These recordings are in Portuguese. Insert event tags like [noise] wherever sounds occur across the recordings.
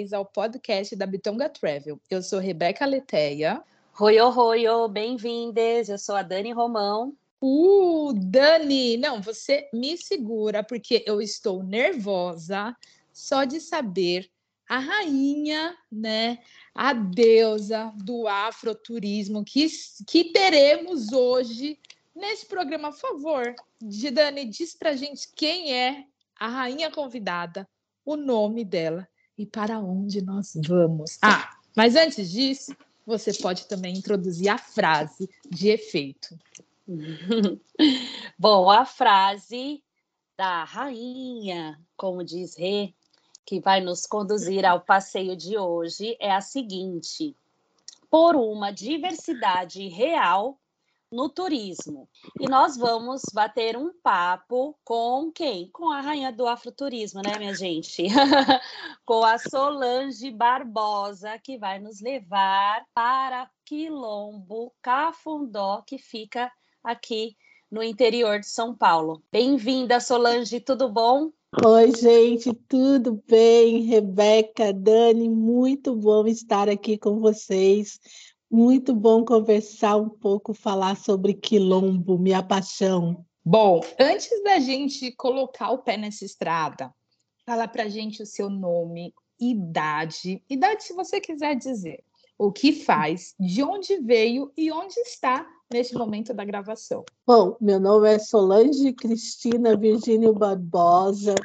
Vez ao podcast da Bitonga Travel. Eu sou Rebeca Leteia. Oi, oi, oi, bem-vindas. Eu sou a Dani Romão. Uh, Dani, não, você me segura porque eu estou nervosa só de saber a rainha, né, a deusa do afroturismo que, que teremos hoje nesse programa. Por favor, de Dani, diz pra gente quem é a rainha convidada, o nome dela e para onde nós vamos. Ah, mas antes disso, você pode também introduzir a frase de efeito. [laughs] Bom, a frase da rainha, como diz Rê, que vai nos conduzir ao passeio de hoje é a seguinte: por uma diversidade real no turismo. E nós vamos bater um papo com quem? Com a rainha do afroturismo, né, minha gente? [laughs] com a Solange Barbosa, que vai nos levar para Quilombo Cafundó, que fica aqui no interior de São Paulo. Bem-vinda, Solange, tudo bom? Oi, gente, tudo bem? Rebeca, Dani, muito bom estar aqui com vocês. Muito bom conversar um pouco, falar sobre quilombo, minha paixão. Bom, antes da gente colocar o pé nessa estrada, fala pra gente o seu nome, idade, idade se você quiser dizer, o que faz, de onde veio e onde está neste momento da gravação. Bom, meu nome é Solange Cristina Virgínio Barbosa,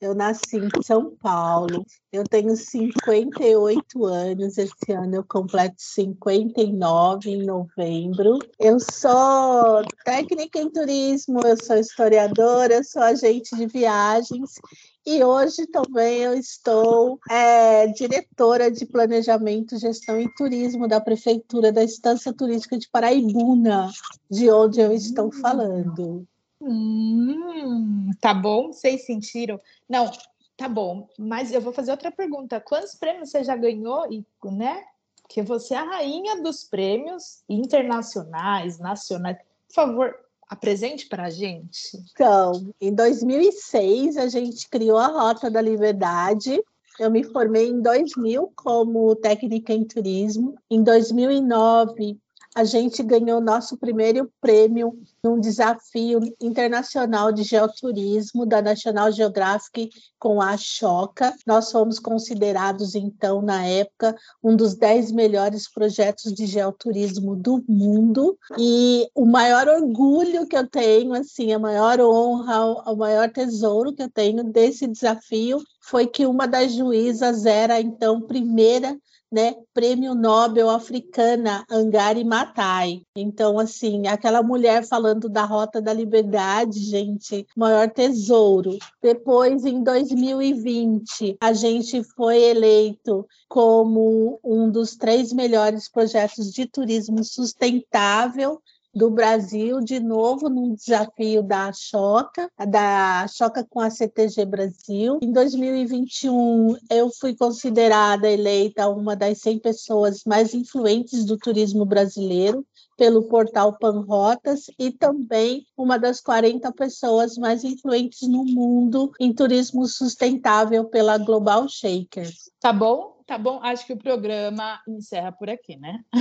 eu nasci em São Paulo, eu tenho 58 anos, esse ano eu completo 59 em novembro. Eu sou técnica em turismo, eu sou historiadora, eu sou agente de viagens e hoje também eu estou é, diretora de planejamento, gestão e turismo da Prefeitura da Estância Turística de Paraibuna, de onde eu estou falando. Hum, tá bom? Vocês sentiram? Não, tá bom. Mas eu vou fazer outra pergunta. Quantos prêmios você já ganhou? E, né? Porque você é a rainha dos prêmios internacionais, nacionais. Por favor, apresente para a gente. Então, em 2006, a gente criou a Rota da Liberdade. Eu me formei em 2000 como técnica em turismo. Em 2009, a gente ganhou nosso primeiro prêmio num desafio internacional de geoturismo da National Geographic com a Choca. Nós fomos considerados, então, na época, um dos dez melhores projetos de geoturismo do mundo. E o maior orgulho que eu tenho, assim, a maior honra, o maior tesouro que eu tenho desse desafio foi que uma das juízas era, então, primeira né, Prêmio Nobel africana Angari Matai. Então, assim, aquela mulher falando da Rota da Liberdade, gente, maior tesouro. Depois, em 2020, a gente foi eleito como um dos três melhores projetos de turismo sustentável do Brasil, de novo num desafio da Choca, da Choca com a CTG Brasil. Em 2021, eu fui considerada eleita uma das 100 pessoas mais influentes do turismo brasileiro pelo portal Panrotas e também uma das 40 pessoas mais influentes no mundo em turismo sustentável pela Global Shakers. Tá bom? Tá bom? Acho que o programa encerra por aqui, né? [laughs]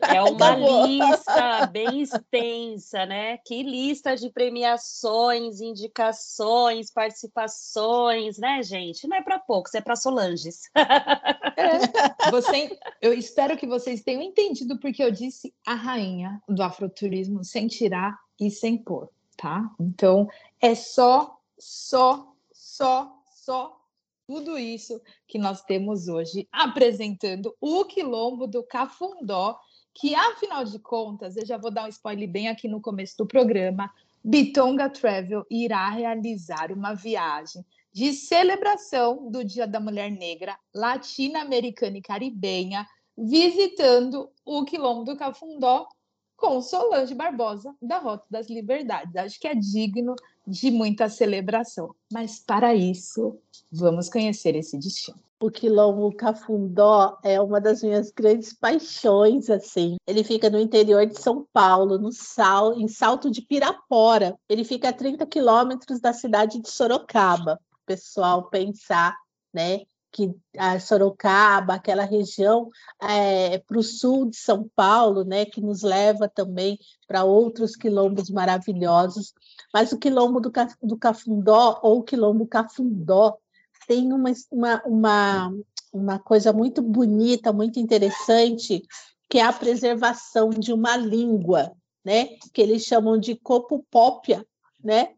É uma tá lista bem extensa, né? Que lista de premiações, indicações, participações, né, gente? Não é para poucos, é para Solanges. É. Você, eu espero que vocês tenham entendido porque eu disse a rainha do afroturismo sem tirar e sem pôr, tá? Então, é só, só, só, só tudo isso que nós temos hoje apresentando o quilombo do Cafundó, que afinal de contas, eu já vou dar um spoiler bem aqui no começo do programa, Bitonga Travel irá realizar uma viagem de celebração do Dia da Mulher Negra latino-americana e caribenha, visitando o Quilombo do Cafundó com Solange Barbosa, da Rota das Liberdades. Acho que é digno de muita celebração. Mas para isso, vamos conhecer esse destino. O quilombo Cafundó é uma das minhas grandes paixões, assim. Ele fica no interior de São Paulo, no sal, em Salto de Pirapora. Ele fica a 30 quilômetros da cidade de Sorocaba. O pessoal pensar, né, que a Sorocaba, aquela região é, para o sul de São Paulo, né, que nos leva também para outros quilombos maravilhosos. Mas o quilombo do, do Cafundó, ou o quilombo Cafundó, tem uma, uma, uma, uma coisa muito bonita, muito interessante, que é a preservação de uma língua, né? que eles chamam de copopópia, né?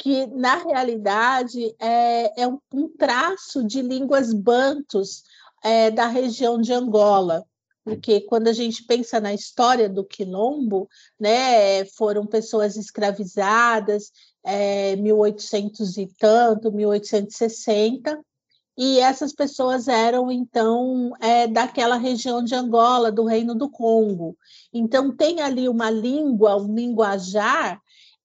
Que na realidade é, é um, um, traço de línguas bantos é, da região de Angola. Porque quando a gente pensa na história do quilombo, né, foram pessoas escravizadas é, 1800 e tanto, 1860, e essas pessoas eram, então, é, daquela região de Angola, do Reino do Congo. Então, tem ali uma língua, um linguajar,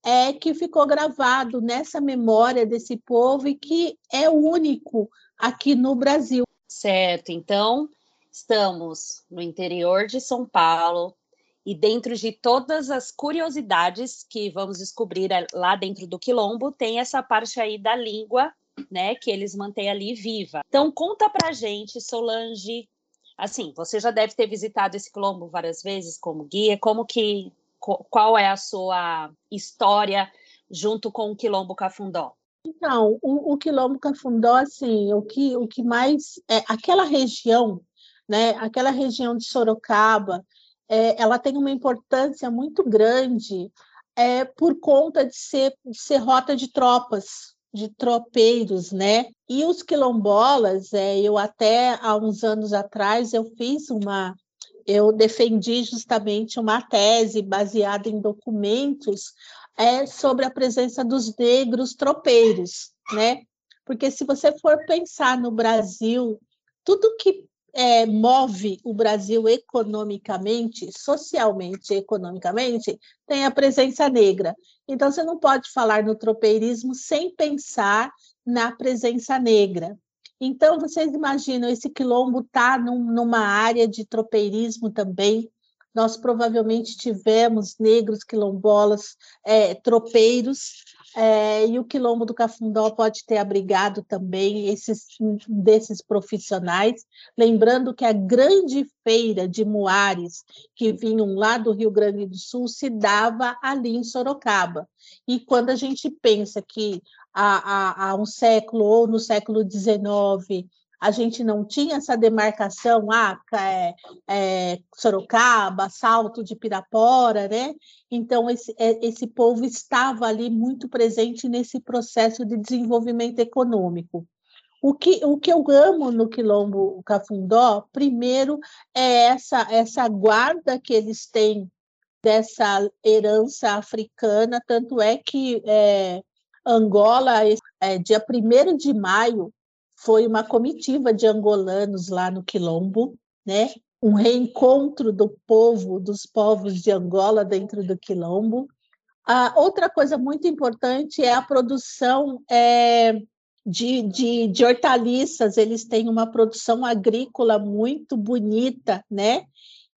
é, que ficou gravado nessa memória desse povo e que é único aqui no Brasil. Certo, então, estamos no interior de São Paulo, e dentro de todas as curiosidades que vamos descobrir lá dentro do quilombo, tem essa parte aí da língua, né, que eles mantêm ali viva. Então conta pra gente, Solange, assim, você já deve ter visitado esse quilombo várias vezes como guia, como que qual é a sua história junto com o quilombo Cafundó? Então, o, o quilombo Cafundó, assim, o que o que mais é aquela região, né, aquela região de Sorocaba, é, ela tem uma importância muito grande é, por conta de ser, de ser rota de tropas, de tropeiros, né? E os quilombolas, é, eu até há uns anos atrás eu fiz uma, eu defendi justamente uma tese baseada em documentos é, sobre a presença dos negros tropeiros, né? Porque se você for pensar no Brasil, tudo que é, move o Brasil economicamente, socialmente e economicamente, tem a presença negra. Então, você não pode falar no tropeirismo sem pensar na presença negra. Então, vocês imaginam, esse quilombo está num, numa área de tropeirismo também. Nós provavelmente tivemos negros quilombolas, é, tropeiros, é, e o Quilombo do Cafundó pode ter abrigado também esses desses profissionais, lembrando que a grande feira de muares que vinham lá do Rio Grande do Sul se dava ali em Sorocaba. E quando a gente pensa que há, há, há um século ou no século XIX a gente não tinha essa demarcação, ah, é, é, Sorocaba, Salto de Pirapora, né? Então, esse, é, esse povo estava ali muito presente nesse processo de desenvolvimento econômico. O que, o que eu amo no Quilombo Cafundó, primeiro, é essa, essa guarda que eles têm dessa herança africana, tanto é que é, Angola, é, dia 1 de maio, foi uma comitiva de angolanos lá no Quilombo, né? um reencontro do povo, dos povos de Angola dentro do Quilombo. A outra coisa muito importante é a produção é, de, de, de hortaliças, eles têm uma produção agrícola muito bonita, né?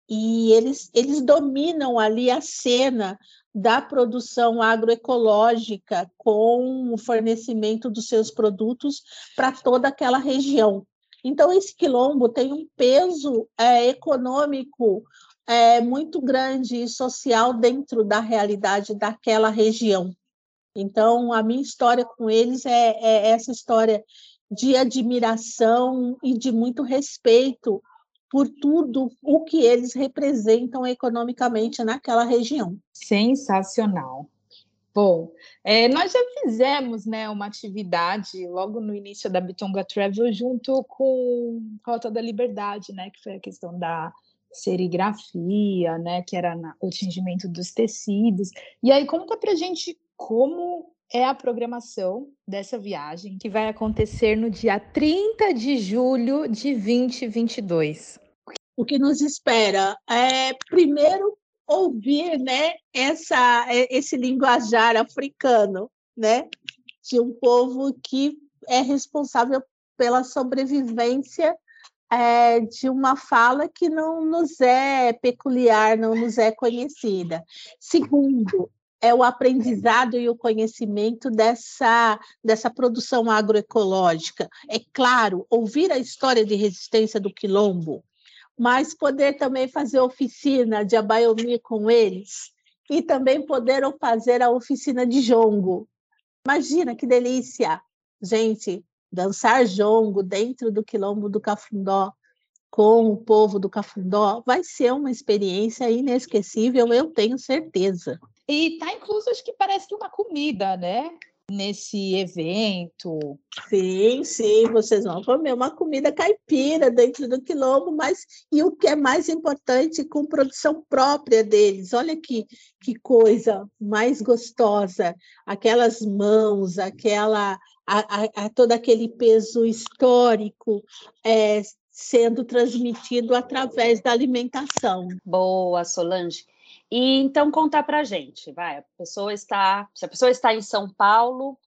E eles, eles dominam ali a cena da produção agroecológica com o fornecimento dos seus produtos para toda aquela região. Então, esse quilombo tem um peso é, econômico é, muito grande e social dentro da realidade daquela região. Então, a minha história com eles é, é essa história de admiração e de muito respeito por tudo o que eles representam economicamente naquela região. Sensacional. Bom, é, nós já fizemos né, uma atividade logo no início da Bitonga Travel junto com Rota da Liberdade, né, que foi a questão da serigrafia, né, que era o tingimento dos tecidos. E aí conta para gente como é a programação dessa viagem, que vai acontecer no dia 30 de julho de 2022. O que nos espera é, primeiro, ouvir né, essa, esse linguajar africano, né, de um povo que é responsável pela sobrevivência é, de uma fala que não nos é peculiar, não nos é conhecida. Segundo, é o aprendizado e o conhecimento dessa, dessa produção agroecológica. É claro, ouvir a história de resistência do quilombo, mas poder também fazer oficina de abaiomi com eles e também poder fazer a oficina de jongo. Imagina que delícia! Gente, dançar jongo dentro do quilombo do Cafundó com o povo do Cafundó vai ser uma experiência inesquecível, eu tenho certeza. E tá incluso, acho que parece que uma comida, né? Nesse evento. Sim, sim, vocês vão comer uma comida caipira dentro do quilombo, mas e o que é mais importante, com produção própria deles. Olha que, que coisa mais gostosa, aquelas mãos, aquela a, a, a todo aquele peso histórico é, sendo transmitido através da alimentação. Boa, Solange. E então contar para gente, vai. A pessoa está, se a pessoa está em São Paulo,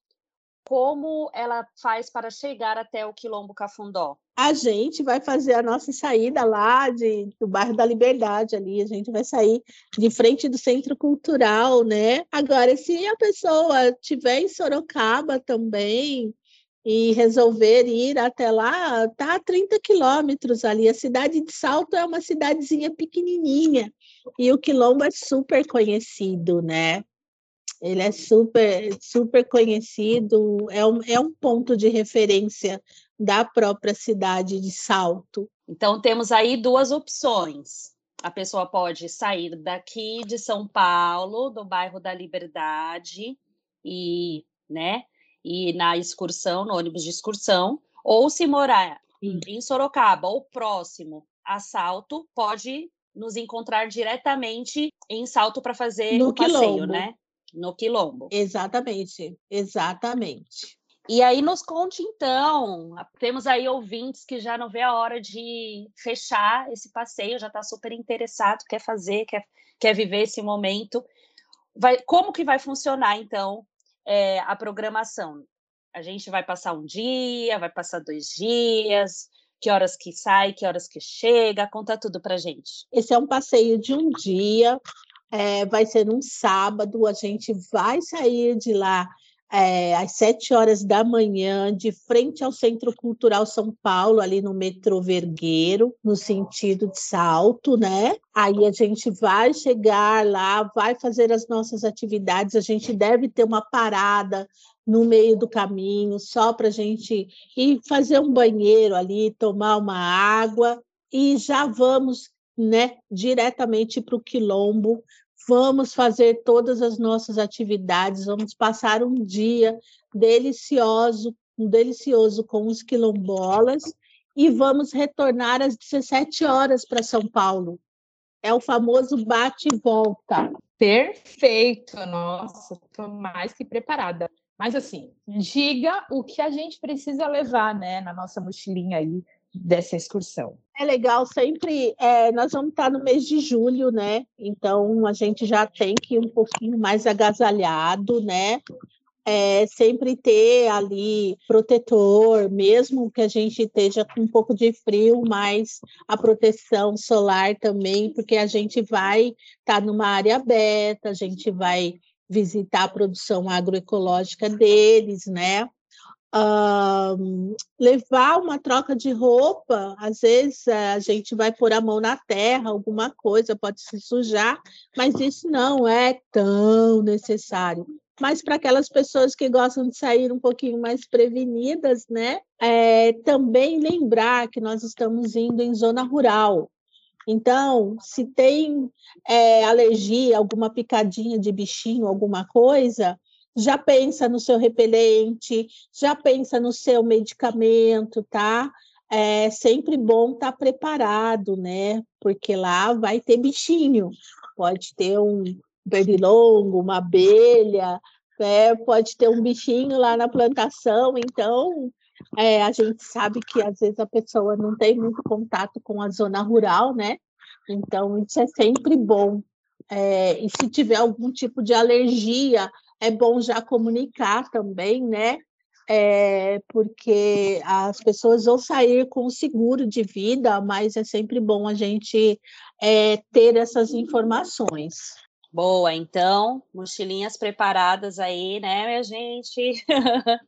como ela faz para chegar até o Quilombo Cafundó? A gente vai fazer a nossa saída lá de, do bairro da Liberdade ali, a gente vai sair de frente do Centro Cultural, né? Agora, se a pessoa estiver em Sorocaba também, e resolver ir até lá, tá a 30 quilômetros ali. A cidade de Salto é uma cidadezinha pequenininha e o Quilombo é super conhecido, né? Ele é super, super conhecido, é um, é um ponto de referência da própria cidade de Salto. Então, temos aí duas opções. A pessoa pode sair daqui de São Paulo, do bairro da Liberdade, e, né, ir na excursão, no ônibus de excursão, ou se morar em, em Sorocaba ou próximo a Salto, pode nos encontrar diretamente em Salto para fazer no o passeio, Quilombo. né? No Quilombo. Exatamente, exatamente. E aí nos conte então, temos aí ouvintes que já não vê a hora de fechar esse passeio, já está super interessado, quer fazer, quer, quer viver esse momento. Vai, como que vai funcionar então é, a programação? A gente vai passar um dia, vai passar dois dias, que horas que sai, que horas que chega, conta tudo pra gente. Esse é um passeio de um dia, é, vai ser um sábado, a gente vai sair de lá é, às sete horas da manhã, de frente ao Centro Cultural São Paulo, ali no metrô Vergueiro, no sentido de salto, né? Aí a gente vai chegar lá, vai fazer as nossas atividades, a gente deve ter uma parada no meio do caminho, só para a gente ir fazer um banheiro ali, tomar uma água, e já vamos né, diretamente para o Quilombo, vamos fazer todas as nossas atividades, vamos passar um dia delicioso, um delicioso com os quilombolas e vamos retornar às 17 horas para São Paulo. É o famoso bate e volta. Perfeito, nossa, estou mais que preparada. Mas assim, diga o que a gente precisa levar, né, na nossa mochilinha aí dessa excursão. É legal sempre, é, nós vamos estar no mês de julho, né? Então a gente já tem que ir um pouquinho mais agasalhado, né? É, sempre ter ali protetor, mesmo que a gente esteja com um pouco de frio, mas a proteção solar também, porque a gente vai estar numa área aberta, a gente vai visitar a produção agroecológica deles, né? Uh, levar uma troca de roupa, às vezes a gente vai pôr a mão na terra, alguma coisa pode se sujar, mas isso não é tão necessário. Mas para aquelas pessoas que gostam de sair um pouquinho mais prevenidas, né? É, também lembrar que nós estamos indo em zona rural. Então, se tem é, alergia, alguma picadinha de bichinho, alguma coisa, já pensa no seu repelente, já pensa no seu medicamento, tá? É sempre bom estar tá preparado, né? Porque lá vai ter bichinho, pode ter um pernilongo, uma abelha, né? Pode ter um bichinho lá na plantação, então é, a gente sabe que às vezes a pessoa não tem muito contato com a zona rural, né? Então isso é sempre bom. É, e se tiver algum tipo de alergia, é bom já comunicar também, né? É, porque as pessoas vão sair com seguro de vida, mas é sempre bom a gente é, ter essas informações. Boa, então, mochilinhas preparadas aí, né, minha gente? [laughs]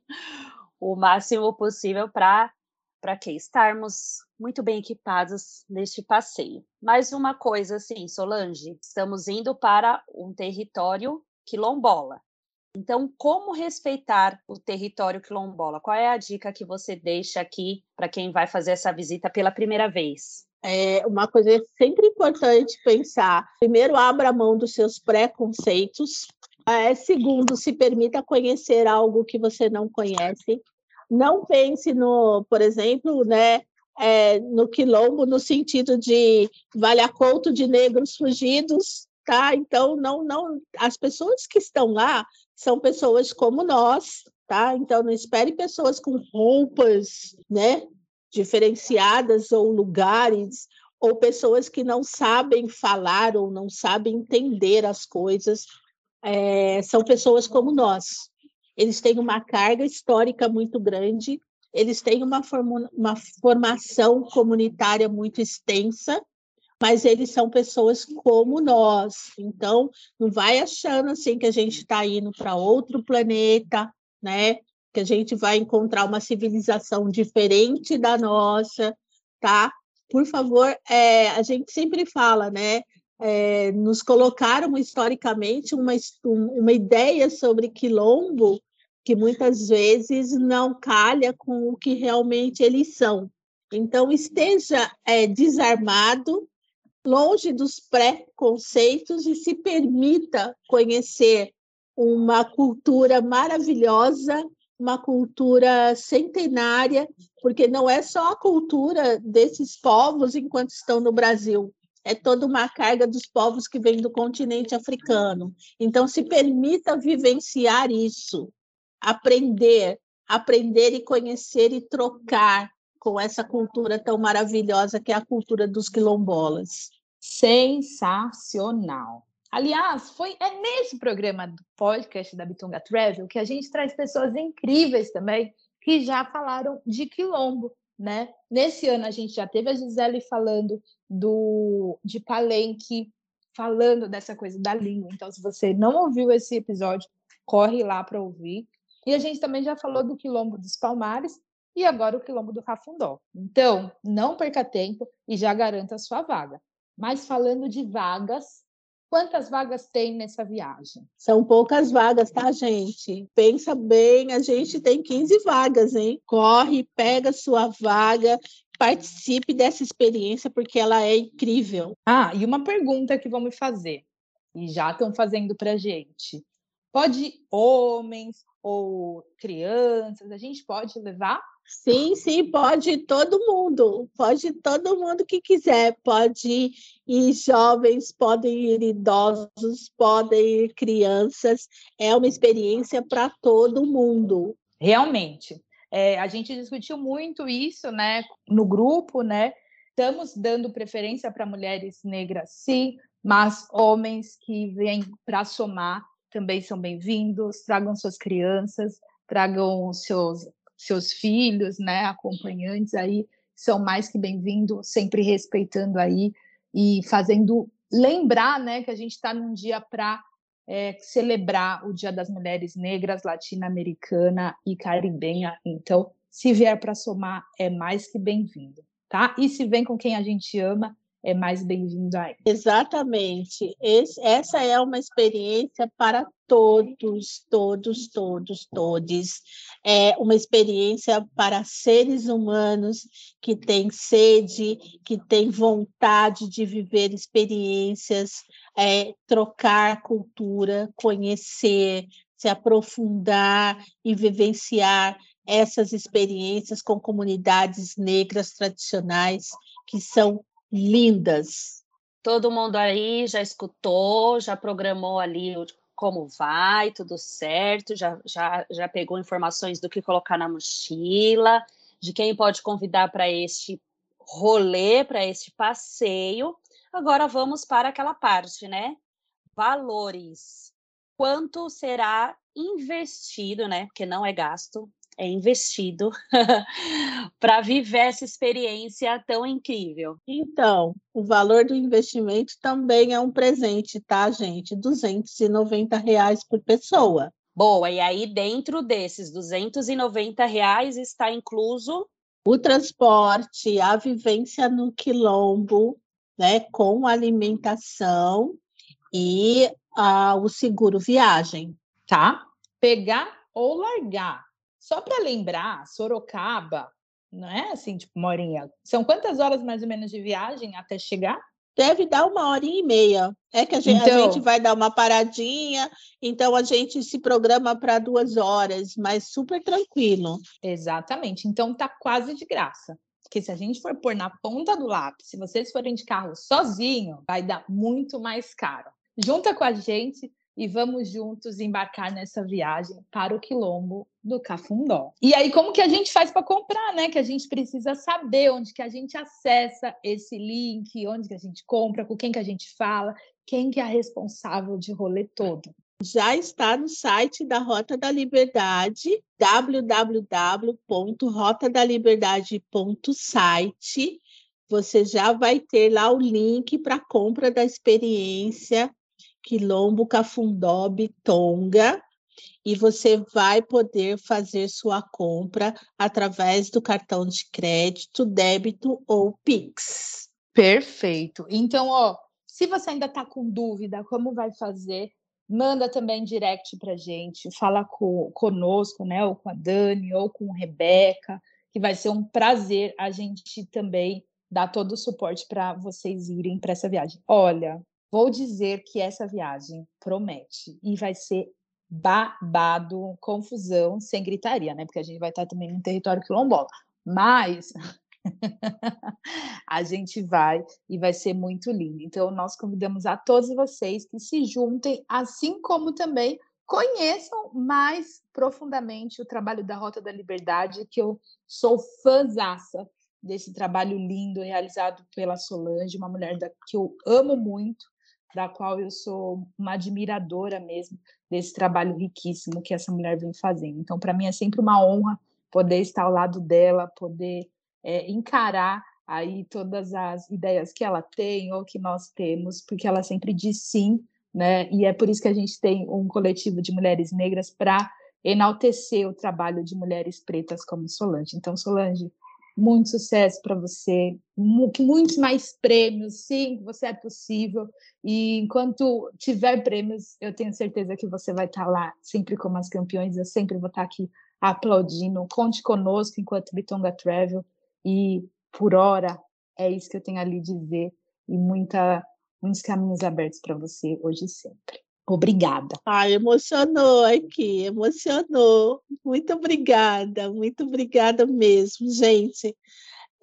o máximo possível para para que estarmos muito bem equipados neste passeio. Mais uma coisa assim, Solange, estamos indo para um território quilombola. Então, como respeitar o território quilombola? Qual é a dica que você deixa aqui para quem vai fazer essa visita pela primeira vez? É uma coisa sempre importante pensar. Primeiro, abra mão dos seus preconceitos. É, segundo, se permita conhecer algo que você não conhece. Não pense no, por exemplo, né, é, no quilombo no sentido de valha-couto de negros fugidos, tá? Então, não, não, as pessoas que estão lá são pessoas como nós, tá? Então, não espere pessoas com roupas, né, diferenciadas ou lugares ou pessoas que não sabem falar ou não sabem entender as coisas, é, são pessoas como nós. Eles têm uma carga histórica muito grande, eles têm uma, uma formação comunitária muito extensa, mas eles são pessoas como nós. Então, não vai achando assim que a gente está indo para outro planeta, né? que a gente vai encontrar uma civilização diferente da nossa, tá? Por favor, é, a gente sempre fala, né? É, nos colocaram historicamente uma, uma ideia sobre quilombo que muitas vezes não calha com o que realmente eles são. Então, esteja é, desarmado, longe dos preconceitos e se permita conhecer uma cultura maravilhosa uma cultura centenária, porque não é só a cultura desses povos enquanto estão no Brasil, é toda uma carga dos povos que vêm do continente africano. Então, se permita vivenciar isso, aprender, aprender e conhecer e trocar com essa cultura tão maravilhosa que é a cultura dos quilombolas. Sensacional. Aliás, foi é nesse programa do podcast da Bitunga Travel que a gente traz pessoas incríveis também que já falaram de quilombo, né? Nesse ano a gente já teve a Gisele falando do de Palenque, falando dessa coisa da língua. Então, se você não ouviu esse episódio, corre lá para ouvir. E a gente também já falou do quilombo dos Palmares e agora o quilombo do Cafundó. Então, não perca tempo e já garanta a sua vaga. Mas falando de vagas, Quantas vagas tem nessa viagem? São poucas vagas, tá, gente? Pensa bem, a gente tem 15 vagas, hein? Corre, pega sua vaga, participe dessa experiência porque ela é incrível. Ah, e uma pergunta que vão me fazer, e já estão fazendo para gente. Pode homens ou crianças, a gente pode levar? Sim, sim, pode todo mundo, pode todo mundo que quiser, pode ir jovens, podem ir idosos, podem ir crianças, é uma experiência para todo mundo. Realmente, é, a gente discutiu muito isso, né, no grupo, né, estamos dando preferência para mulheres negras, sim, mas homens que vêm para somar também são bem-vindos, tragam suas crianças, tragam seus seus filhos, né, acompanhantes aí são mais que bem-vindos, sempre respeitando aí e fazendo lembrar, né, que a gente está num dia para é, celebrar o Dia das Mulheres Negras, Latino-Americana e Caribenha. Então, se vier para somar, é mais que bem-vindo, tá? E se vem com quem a gente ama, é mais bem-vindo aí. Exatamente. Esse, essa é uma experiência para todos, todos, todos, todos. É uma experiência para seres humanos que têm sede, que têm vontade de viver experiências, é, trocar cultura, conhecer, se aprofundar e vivenciar essas experiências com comunidades negras tradicionais que são lindas. Todo mundo aí já escutou, já programou ali como vai, tudo certo, já, já, já pegou informações do que colocar na mochila, de quem pode convidar para este rolê, para este passeio. Agora vamos para aquela parte, né? Valores. Quanto será investido, né? Porque não é gasto, é investido [laughs] para viver essa experiência tão incrível. Então, o valor do investimento também é um presente, tá, gente? 290 reais por pessoa. Boa, e aí dentro desses 290 reais está incluso O transporte, a vivência no quilombo, né, com alimentação e ah, o seguro viagem. tá? Pegar ou largar. Só para lembrar, Sorocaba, não é assim, tipo, uma horinha. São quantas horas mais ou menos de viagem até chegar? Deve dar uma horinha e meia. É que a gente, a Então- gente vai dar uma paradinha, então a gente se programa para duas horas, mas super tranquilo. Exatamente. Então tá quase de graça. Porque se a gente for pôr na ponta do lápis, se vocês forem de carro sozinho, vai dar muito mais caro. Junta com a gente e vamos juntos embarcar nessa viagem para o quilombo do Cafundó. E aí como que a gente faz para comprar, né? Que a gente precisa saber onde que a gente acessa esse link, onde que a gente compra, com quem que a gente fala, quem que é a responsável de rolê todo. Já está no site da Rota da Liberdade, www.rotadaliberdade.site. Você já vai ter lá o link para compra da experiência Quilombo Cafundó Bitonga e você vai poder fazer sua compra através do cartão de crédito, débito ou Pix. Perfeito. Então, ó, se você ainda está com dúvida como vai fazer, manda também direct para gente, fala com, conosco, né, ou com a Dani, ou com a Rebeca, que vai ser um prazer a gente também dar todo o suporte para vocês irem para essa viagem. Olha, vou dizer que essa viagem promete e vai ser babado, confusão, sem gritaria, né? Porque a gente vai estar também num território quilombola. Mas [laughs] a gente vai e vai ser muito lindo. Então, nós convidamos a todos vocês que se juntem, assim como também conheçam mais profundamente o trabalho da Rota da Liberdade, que eu sou fãzaça desse trabalho lindo realizado pela Solange, uma mulher da, que eu amo muito, da qual eu sou uma admiradora mesmo desse trabalho riquíssimo que essa mulher vem fazendo. Então, para mim é sempre uma honra poder estar ao lado dela, poder é, encarar aí todas as ideias que ela tem ou que nós temos, porque ela sempre diz sim, né? E é por isso que a gente tem um coletivo de mulheres negras para enaltecer o trabalho de mulheres pretas como Solange. Então, Solange, muito sucesso para você, muitos mais prêmios, sim, você é possível. E enquanto tiver prêmios, eu tenho certeza que você vai estar lá sempre como as campeões. Eu sempre vou estar aqui aplaudindo. Conte conosco enquanto Bitonga Travel. E por hora, é isso que eu tenho ali dizer. E muita, muitos caminhos abertos para você hoje e sempre. Obrigada. Ai, emocionou aqui, emocionou. Muito obrigada, muito obrigada mesmo, gente.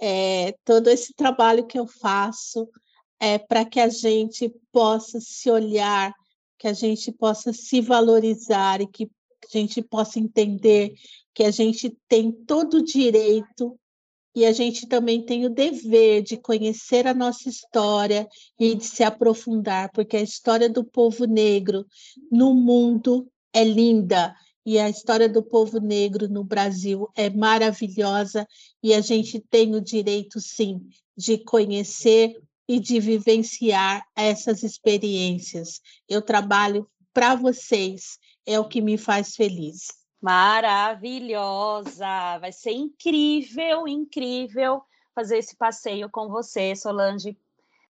É, todo esse trabalho que eu faço é para que a gente possa se olhar, que a gente possa se valorizar e que a gente possa entender que a gente tem todo o direito e a gente também tem o dever de conhecer a nossa história e de se aprofundar, porque a história do povo negro no mundo é linda e a história do povo negro no Brasil é maravilhosa e a gente tem o direito, sim, de conhecer e de vivenciar essas experiências. Eu trabalho para vocês, é o que me faz feliz. Maravilhosa! Vai ser incrível, incrível fazer esse passeio com você, Solange.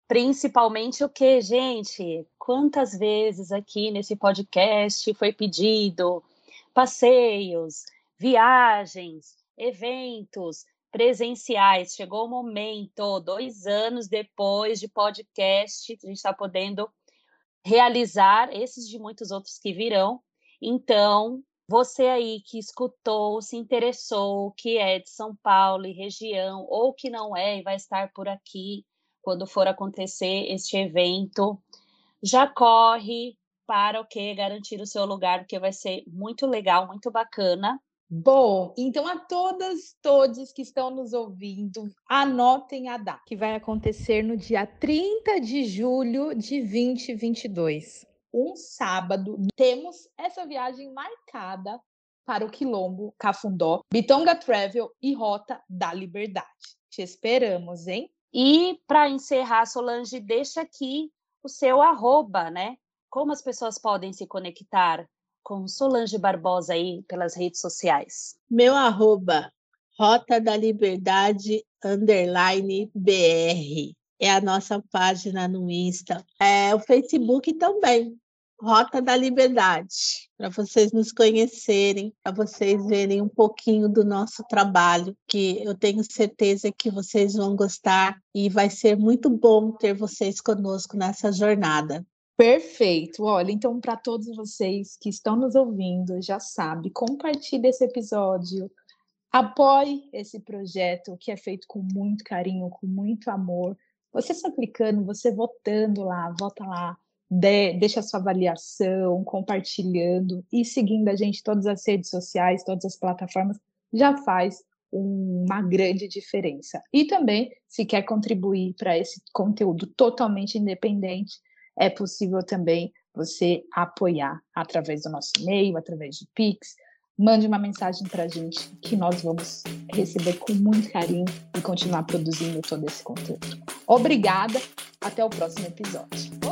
Principalmente o que, gente? Quantas vezes aqui nesse podcast foi pedido passeios, viagens, eventos presenciais? Chegou o momento, dois anos depois de podcast, a gente está podendo realizar esses de muitos outros que virão. Então, você aí que escutou, se interessou, que é de São Paulo e região, ou que não é e vai estar por aqui quando for acontecer este evento, já corre, para o que garantir o seu lugar, porque vai ser muito legal, muito bacana. Bom, então a todas, todos que estão nos ouvindo, anotem a data, que vai acontecer no dia 30 de julho de 2022. Um sábado, temos essa viagem marcada para o Quilombo, Cafundó, Bitonga Travel e Rota da Liberdade. Te esperamos, hein? E para encerrar, Solange, deixa aqui o seu arroba, né? Como as pessoas podem se conectar com Solange Barbosa aí pelas redes sociais? Meu arroba, Rota da Liberdade, underline BR. É a nossa página no Insta. É o Facebook também, Rota da Liberdade, para vocês nos conhecerem, para vocês verem um pouquinho do nosso trabalho, que eu tenho certeza que vocês vão gostar e vai ser muito bom ter vocês conosco nessa jornada. Perfeito. Olha, então para todos vocês que estão nos ouvindo, já sabe, compartilhe esse episódio, apoie esse projeto que é feito com muito carinho, com muito amor. Você se aplicando, você votando lá, vota lá, de, deixa a sua avaliação, compartilhando e seguindo a gente todas as redes sociais, todas as plataformas, já faz uma grande diferença. E também, se quer contribuir para esse conteúdo totalmente independente, é possível também você apoiar através do nosso e-mail, através de Pix. Mande uma mensagem para a gente que nós vamos receber com muito carinho e continuar produzindo todo esse conteúdo. Obrigada, até o próximo episódio.